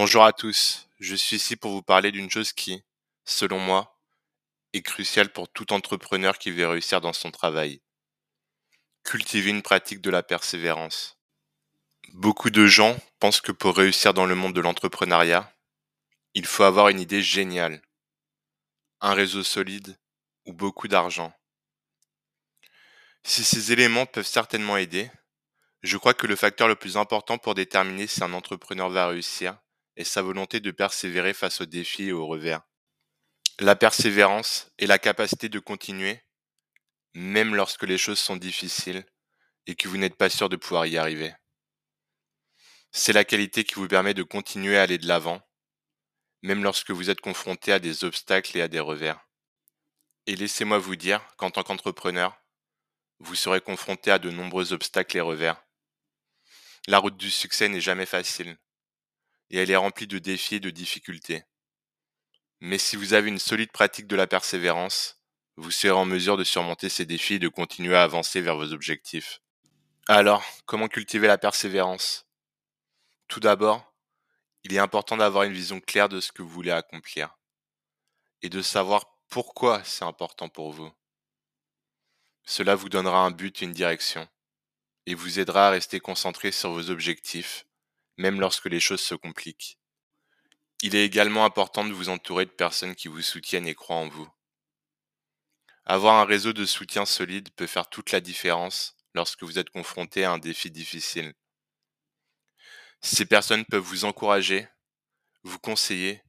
Bonjour à tous, je suis ici pour vous parler d'une chose qui, selon moi, est cruciale pour tout entrepreneur qui veut réussir dans son travail. Cultiver une pratique de la persévérance. Beaucoup de gens pensent que pour réussir dans le monde de l'entrepreneuriat, il faut avoir une idée géniale, un réseau solide ou beaucoup d'argent. Si ces éléments peuvent certainement aider, je crois que le facteur le plus important pour déterminer si un entrepreneur va réussir est sa volonté de persévérer face aux défis et aux revers. La persévérance est la capacité de continuer, même lorsque les choses sont difficiles et que vous n'êtes pas sûr de pouvoir y arriver. C'est la qualité qui vous permet de continuer à aller de l'avant, même lorsque vous êtes confronté à des obstacles et à des revers. Et laissez-moi vous dire qu'en tant qu'entrepreneur, vous serez confronté à de nombreux obstacles et revers. La route du succès n'est jamais facile, et elle est remplie de défis et de difficultés. Mais si vous avez une solide pratique de la persévérance, vous serez en mesure de surmonter ces défis et de continuer à avancer vers vos objectifs. Alors, comment cultiver la persévérance? Tout d'abord, il est important d'avoir une vision claire de ce que vous voulez accomplir et de savoir pourquoi c'est important pour vous. Cela vous donnera un but et une direction et vous aidera à rester concentré sur vos objectifs, même lorsque les choses se compliquent. Il est également important de vous entourer de personnes qui vous soutiennent et croient en vous. Avoir un réseau de soutien solide peut faire toute la différence lorsque vous êtes confronté à un défi difficile. Ces personnes peuvent vous encourager, vous conseiller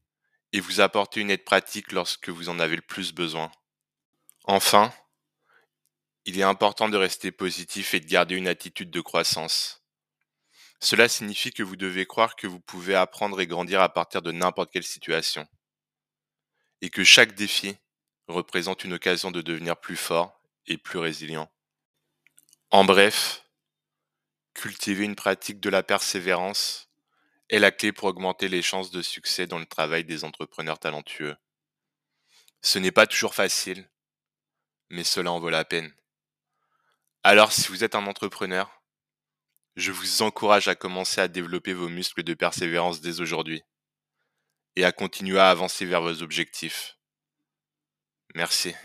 et vous apporter une aide pratique lorsque vous en avez le plus besoin. Enfin, il est important de rester positif et de garder une attitude de croissance. Cela signifie que vous devez croire que vous pouvez apprendre et grandir à partir de n'importe quelle situation. Et que chaque défi représente une occasion de devenir plus fort et plus résilient. En bref, cultiver une pratique de la persévérance est la clé pour augmenter les chances de succès dans le travail des entrepreneurs talentueux. Ce n'est pas toujours facile, mais cela en vaut la peine. Alors si vous êtes un entrepreneur, je vous encourage à commencer à développer vos muscles de persévérance dès aujourd'hui et à continuer à avancer vers vos objectifs. Merci.